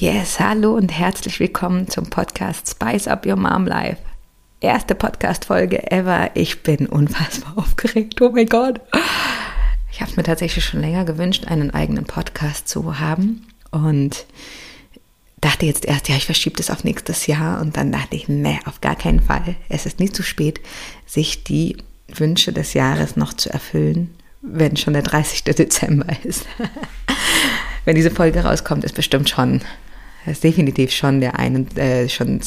Yes, hallo und herzlich willkommen zum Podcast Spice Up Your Mom Life. Erste Podcast-Folge ever. Ich bin unfassbar aufgeregt. Oh mein Gott. Ich habe es mir tatsächlich schon länger gewünscht, einen eigenen Podcast zu haben. Und dachte jetzt erst, ja, ich verschiebe das auf nächstes Jahr. Und dann dachte ich, nee, auf gar keinen Fall. Es ist nie zu spät, sich die Wünsche des Jahres noch zu erfüllen, wenn schon der 30. Dezember ist. wenn diese Folge rauskommt, ist bestimmt schon das ist definitiv schon der einen, äh, schon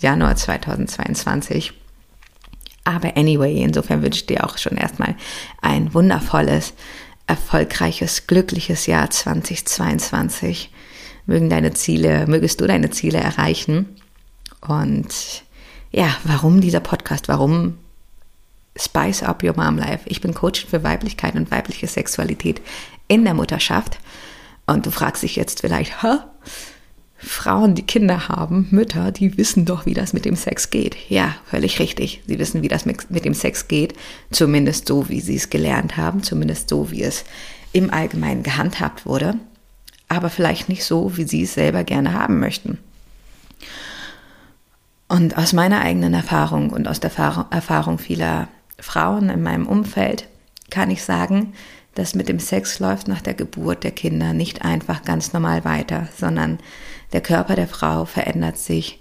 Januar 2022. Aber anyway, insofern wünsche ich dir auch schon erstmal ein wundervolles, erfolgreiches, glückliches Jahr 2022. Mögen deine Ziele, mögest du deine Ziele erreichen. Und ja, warum dieser Podcast? Warum Spice Up Your Mom Life? Ich bin Coach für Weiblichkeit und weibliche Sexualität in der Mutterschaft. Und du fragst dich jetzt vielleicht, hä? Frauen, die Kinder haben, Mütter, die wissen doch, wie das mit dem Sex geht. Ja, völlig richtig. Sie wissen, wie das mit dem Sex geht. Zumindest so, wie sie es gelernt haben. Zumindest so, wie es im Allgemeinen gehandhabt wurde. Aber vielleicht nicht so, wie sie es selber gerne haben möchten. Und aus meiner eigenen Erfahrung und aus der Erfahrung vieler Frauen in meinem Umfeld kann ich sagen, dass mit dem Sex läuft nach der Geburt der Kinder nicht einfach ganz normal weiter, sondern der Körper der Frau verändert sich,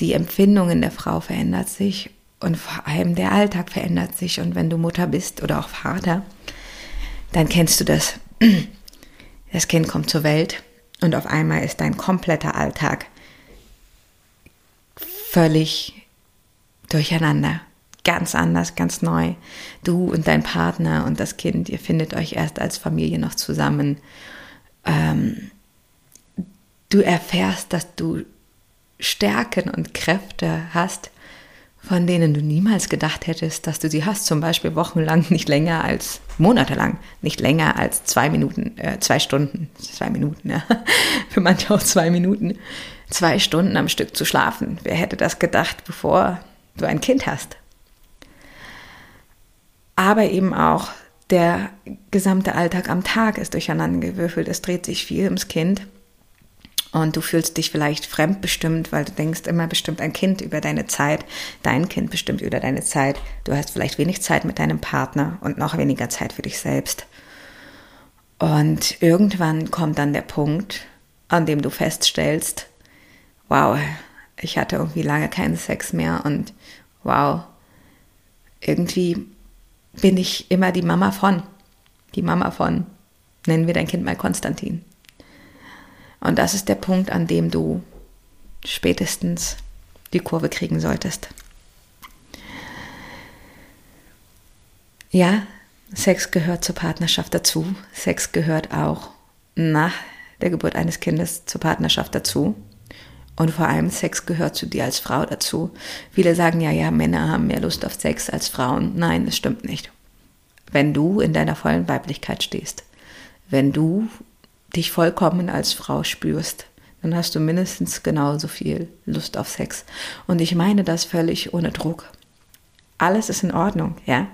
die Empfindungen der Frau verändert sich und vor allem der Alltag verändert sich. Und wenn du Mutter bist oder auch Vater, dann kennst du das. Das Kind kommt zur Welt und auf einmal ist dein kompletter Alltag völlig durcheinander. Ganz anders, ganz neu. Du und dein Partner und das Kind, ihr findet euch erst als Familie noch zusammen. Ähm, Du erfährst, dass du Stärken und Kräfte hast, von denen du niemals gedacht hättest, dass du sie hast. Zum Beispiel wochenlang, nicht länger als monatelang, nicht länger als zwei Minuten, äh, zwei Stunden, zwei Minuten, ja. Für manche auch zwei Minuten, zwei Stunden am Stück zu schlafen. Wer hätte das gedacht, bevor du ein Kind hast? Aber eben auch der gesamte Alltag am Tag ist durcheinandergewürfelt. Es dreht sich viel ums Kind und du fühlst dich vielleicht fremdbestimmt, weil du denkst immer bestimmt ein Kind über deine Zeit, dein Kind bestimmt über deine Zeit. Du hast vielleicht wenig Zeit mit deinem Partner und noch weniger Zeit für dich selbst. Und irgendwann kommt dann der Punkt, an dem du feststellst, wow, ich hatte irgendwie lange keinen Sex mehr und wow, irgendwie bin ich immer die Mama von, die Mama von, nennen wir dein Kind mal Konstantin. Und das ist der Punkt, an dem du spätestens die Kurve kriegen solltest. Ja, Sex gehört zur Partnerschaft dazu. Sex gehört auch nach der Geburt eines Kindes zur Partnerschaft dazu. Und vor allem Sex gehört zu dir als Frau dazu. Viele sagen ja, ja, Männer haben mehr Lust auf Sex als Frauen. Nein, das stimmt nicht. Wenn du in deiner vollen Weiblichkeit stehst, wenn du dich vollkommen als Frau spürst, dann hast du mindestens genauso viel Lust auf Sex. Und ich meine das völlig ohne Druck. Alles ist in Ordnung, ja.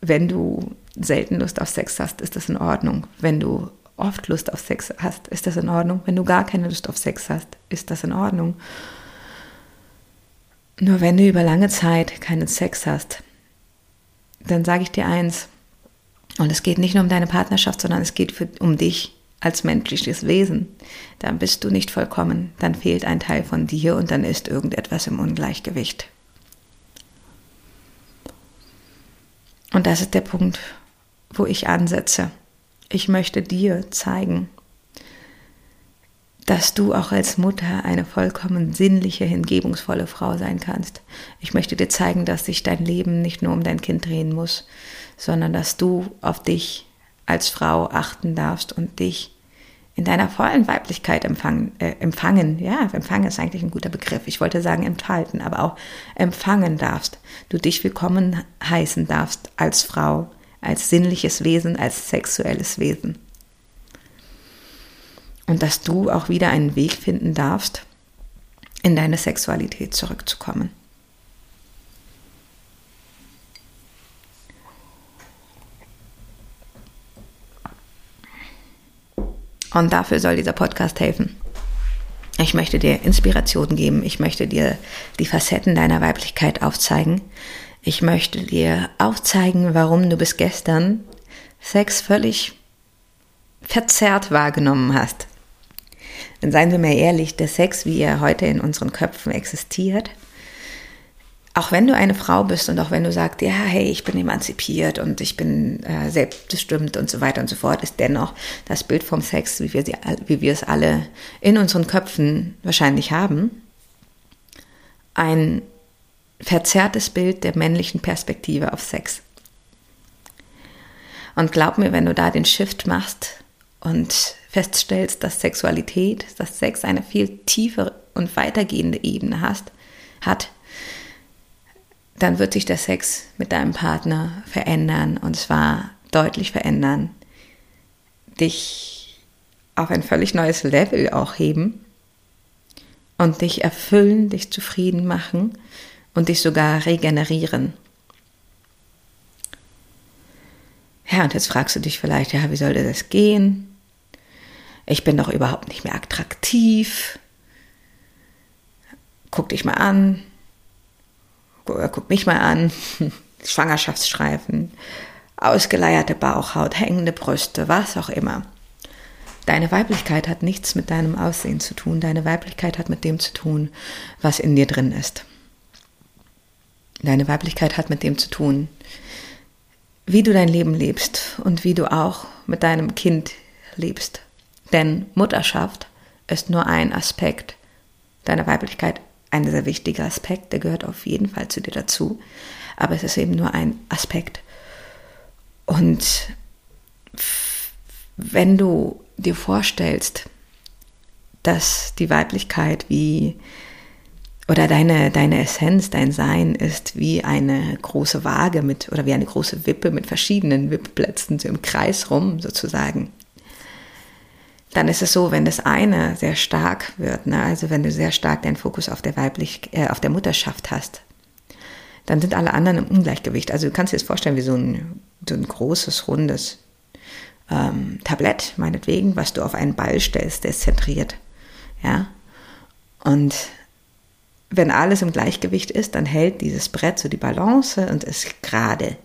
Wenn du selten Lust auf Sex hast, ist das in Ordnung. Wenn du oft Lust auf Sex hast, ist das in Ordnung. Wenn du gar keine Lust auf Sex hast, ist das in Ordnung. Nur wenn du über lange Zeit keinen Sex hast, dann sage ich dir eins, und es geht nicht nur um deine Partnerschaft, sondern es geht für, um dich als menschliches Wesen, dann bist du nicht vollkommen, dann fehlt ein Teil von dir und dann ist irgendetwas im Ungleichgewicht. Und das ist der Punkt, wo ich ansetze. Ich möchte dir zeigen, dass du auch als Mutter eine vollkommen sinnliche, hingebungsvolle Frau sein kannst. Ich möchte dir zeigen, dass sich dein Leben nicht nur um dein Kind drehen muss, sondern dass du auf dich als Frau achten darfst und dich in deiner vollen Weiblichkeit empfangen, äh, empfangen, ja, empfangen ist eigentlich ein guter Begriff. Ich wollte sagen enthalten, aber auch empfangen darfst. Du dich willkommen heißen darfst als Frau, als sinnliches Wesen, als sexuelles Wesen. Und dass du auch wieder einen Weg finden darfst, in deine Sexualität zurückzukommen. Und dafür soll dieser Podcast helfen. Ich möchte dir Inspiration geben. Ich möchte dir die Facetten deiner Weiblichkeit aufzeigen. Ich möchte dir aufzeigen, warum du bis gestern Sex völlig verzerrt wahrgenommen hast. Denn seien wir mal ehrlich, der Sex, wie er heute in unseren Köpfen existiert, auch wenn du eine Frau bist und auch wenn du sagst, ja, hey, ich bin emanzipiert und ich bin äh, selbstbestimmt und so weiter und so fort, ist dennoch das Bild vom Sex, wie wir, sie, wie wir es alle in unseren Köpfen wahrscheinlich haben, ein verzerrtes Bild der männlichen Perspektive auf Sex. Und glaub mir, wenn du da den Shift machst und feststellst, dass Sexualität, dass Sex eine viel tiefere und weitergehende Ebene hast, hat, dann wird sich der Sex mit deinem Partner verändern und zwar deutlich verändern, dich auf ein völlig neues Level auch heben und dich erfüllen, dich zufrieden machen und dich sogar regenerieren. Ja, und jetzt fragst du dich vielleicht, ja, wie soll das gehen? Ich bin doch überhaupt nicht mehr attraktiv. Guck dich mal an, guck mich mal an, Schwangerschaftsstreifen, ausgeleierte Bauchhaut, hängende Brüste, was auch immer. Deine Weiblichkeit hat nichts mit deinem Aussehen zu tun. Deine Weiblichkeit hat mit dem zu tun, was in dir drin ist. Deine Weiblichkeit hat mit dem zu tun, wie du dein Leben lebst und wie du auch mit deinem Kind lebst. Denn Mutterschaft ist nur ein Aspekt deiner Weiblichkeit ein sehr wichtiger Aspekt, der gehört auf jeden Fall zu dir dazu, aber es ist eben nur ein Aspekt. Und wenn du dir vorstellst, dass die Weiblichkeit wie oder deine, deine Essenz, dein Sein ist wie eine große Waage mit oder wie eine große Wippe mit verschiedenen Wippplätzen so im Kreis rum sozusagen dann ist es so, wenn das eine sehr stark wird, ne, also wenn du sehr stark deinen Fokus auf der weiblich, äh, auf der Mutterschaft hast, dann sind alle anderen im Ungleichgewicht. Also du kannst dir das vorstellen wie so ein, so ein großes, rundes ähm, Tablett, meinetwegen, was du auf einen Ball stellst, der ist zentriert. Ja. Und wenn alles im Gleichgewicht ist, dann hält dieses Brett so die Balance und ist gerade.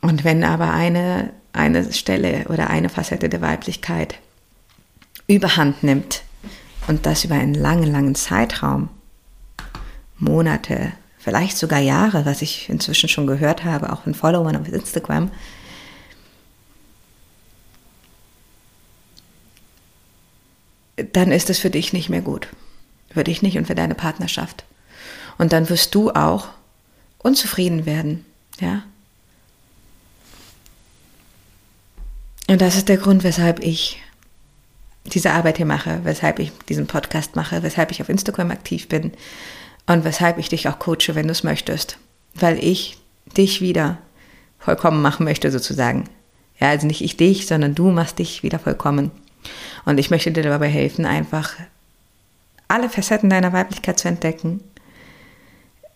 Und wenn aber eine, eine Stelle oder eine Facette der Weiblichkeit überhand nimmt und das über einen langen, langen Zeitraum, Monate, vielleicht sogar Jahre, was ich inzwischen schon gehört habe, auch von Followern auf Instagram, dann ist es für dich nicht mehr gut. Für dich nicht und für deine Partnerschaft. Und dann wirst du auch unzufrieden werden, ja. Und das ist der Grund, weshalb ich diese Arbeit hier mache, weshalb ich diesen Podcast mache, weshalb ich auf Instagram aktiv bin und weshalb ich dich auch coache, wenn du es möchtest. Weil ich dich wieder vollkommen machen möchte, sozusagen. Ja, also nicht ich dich, sondern du machst dich wieder vollkommen. Und ich möchte dir dabei helfen, einfach alle Facetten deiner Weiblichkeit zu entdecken.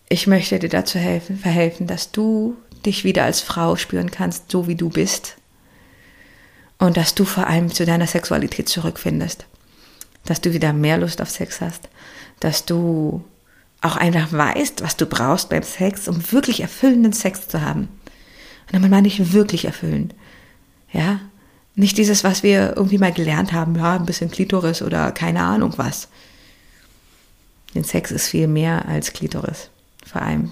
Ich möchte dir dazu helfen, verhelfen, dass du dich wieder als Frau spüren kannst, so wie du bist und dass du vor allem zu deiner Sexualität zurückfindest. Dass du wieder mehr Lust auf Sex hast. Dass du auch einfach weißt, was du brauchst beim Sex, um wirklich erfüllenden Sex zu haben. Und damit meine ich wirklich erfüllend. Ja? Nicht dieses, was wir irgendwie mal gelernt haben, ja, ein bisschen Klitoris oder keine Ahnung was. Denn Sex ist viel mehr als Klitoris. Vor allem